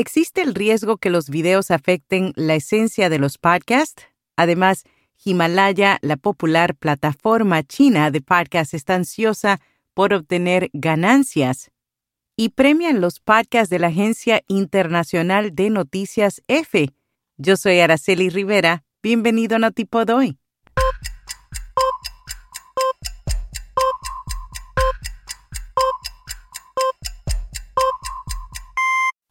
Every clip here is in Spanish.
¿existe el riesgo que los videos afecten la esencia de los podcasts? Además, Himalaya, la popular plataforma china de podcasts, está ansiosa por obtener ganancias y premian los podcasts de la Agencia Internacional de Noticias F. Yo soy Araceli Rivera. Bienvenido a Notipod.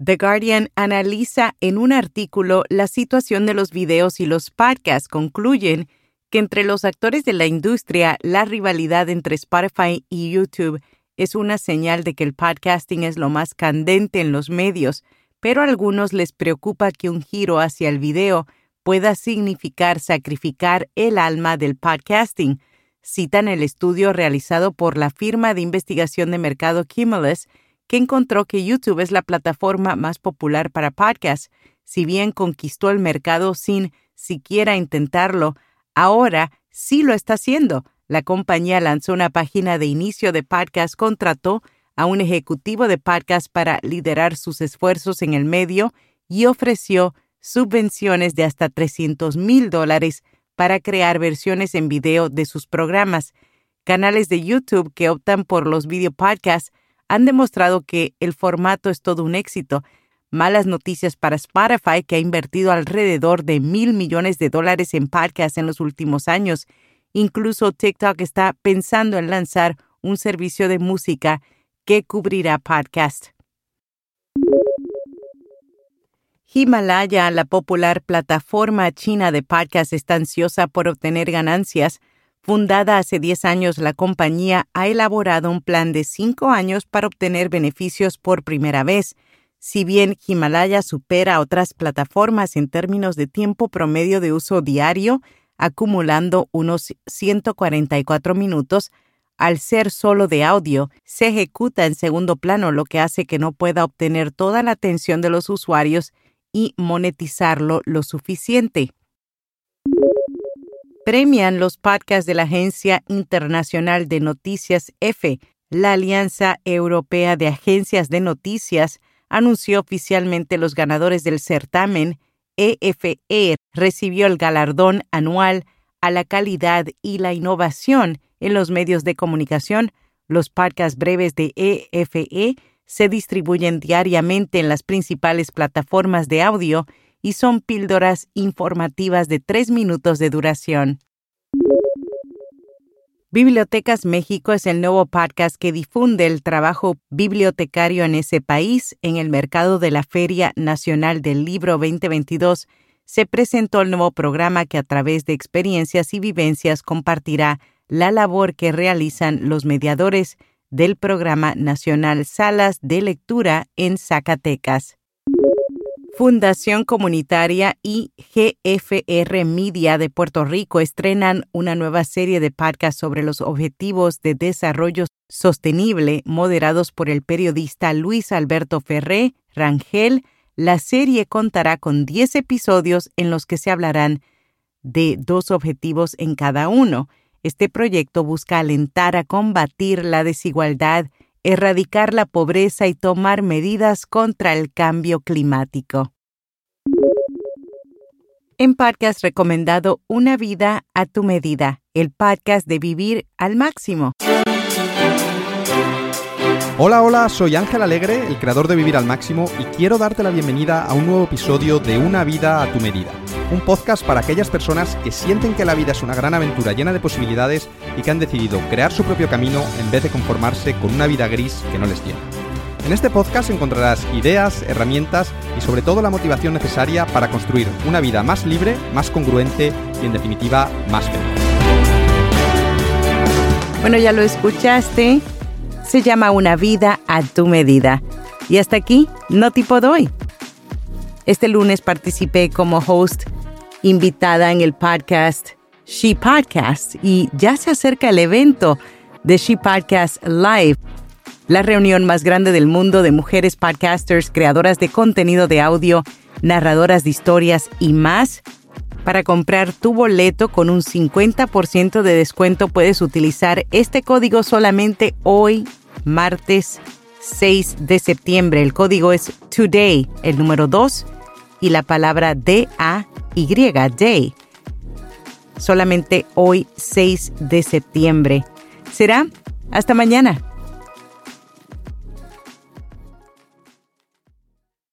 The Guardian analiza en un artículo la situación de los videos y los podcasts. Concluyen que entre los actores de la industria, la rivalidad entre Spotify y YouTube es una señal de que el podcasting es lo más candente en los medios, pero a algunos les preocupa que un giro hacia el video pueda significar sacrificar el alma del podcasting. Citan el estudio realizado por la firma de investigación de mercado Kimmels, que encontró que YouTube es la plataforma más popular para podcasts. Si bien conquistó el mercado sin siquiera intentarlo, ahora sí lo está haciendo la compañía lanzó una página de inicio de podcast, contrató a un ejecutivo de podcast para liderar sus esfuerzos en el medio y ofreció subvenciones de hasta 300 mil dólares para crear versiones en video de sus programas. Canales de YouTube que optan por los video podcasts han demostrado que el formato es todo un éxito. Malas noticias para Spotify, que ha invertido alrededor de mil millones de dólares en podcasts en los últimos años Incluso TikTok está pensando en lanzar un servicio de música que cubrirá podcast. Himalaya, la popular plataforma china de podcast, está ansiosa por obtener ganancias. Fundada hace 10 años, la compañía ha elaborado un plan de 5 años para obtener beneficios por primera vez. Si bien Himalaya supera a otras plataformas en términos de tiempo promedio de uso diario, acumulando unos 144 minutos, al ser solo de audio, se ejecuta en segundo plano, lo que hace que no pueda obtener toda la atención de los usuarios y monetizarlo lo suficiente. Premian los podcasts de la Agencia Internacional de Noticias F. La Alianza Europea de Agencias de Noticias anunció oficialmente los ganadores del certamen EFE e recibió el galardón anual a la calidad y la innovación en los medios de comunicación. Los podcasts breves de EFE e se distribuyen diariamente en las principales plataformas de audio y son píldoras informativas de tres minutos de duración. Bibliotecas México es el nuevo podcast que difunde el trabajo bibliotecario en ese país. En el mercado de la Feria Nacional del Libro 2022 se presentó el nuevo programa que a través de experiencias y vivencias compartirá la labor que realizan los mediadores del Programa Nacional Salas de Lectura en Zacatecas. Fundación Comunitaria y GFR Media de Puerto Rico estrenan una nueva serie de podcasts sobre los objetivos de desarrollo sostenible moderados por el periodista Luis Alberto Ferré Rangel. La serie contará con 10 episodios en los que se hablarán de dos objetivos en cada uno. Este proyecto busca alentar a combatir la desigualdad erradicar la pobreza y tomar medidas contra el cambio climático. En podcast recomendado Una vida a tu medida, el podcast de vivir al máximo. Hola, hola, soy Ángel Alegre, el creador de Vivir al Máximo, y quiero darte la bienvenida a un nuevo episodio de Una vida a tu medida, un podcast para aquellas personas que sienten que la vida es una gran aventura llena de posibilidades y que han decidido crear su propio camino en vez de conformarse con una vida gris que no les tiene. En este podcast encontrarás ideas, herramientas y sobre todo la motivación necesaria para construir una vida más libre, más congruente y en definitiva más feliz. Bueno, ya lo escuchaste se llama Una vida a tu medida. Y hasta aquí, no tipo doy. Este lunes participé como host invitada en el podcast She Podcast y ya se acerca el evento de She Podcast Live, la reunión más grande del mundo de mujeres podcasters, creadoras de contenido de audio, narradoras de historias y más. Para comprar tu boleto con un 50% de descuento puedes utilizar este código solamente hoy, martes 6 de septiembre. El código es TODAY, el número 2 y la palabra D-A-Y, Day. Solamente hoy, 6 de septiembre. Será hasta mañana.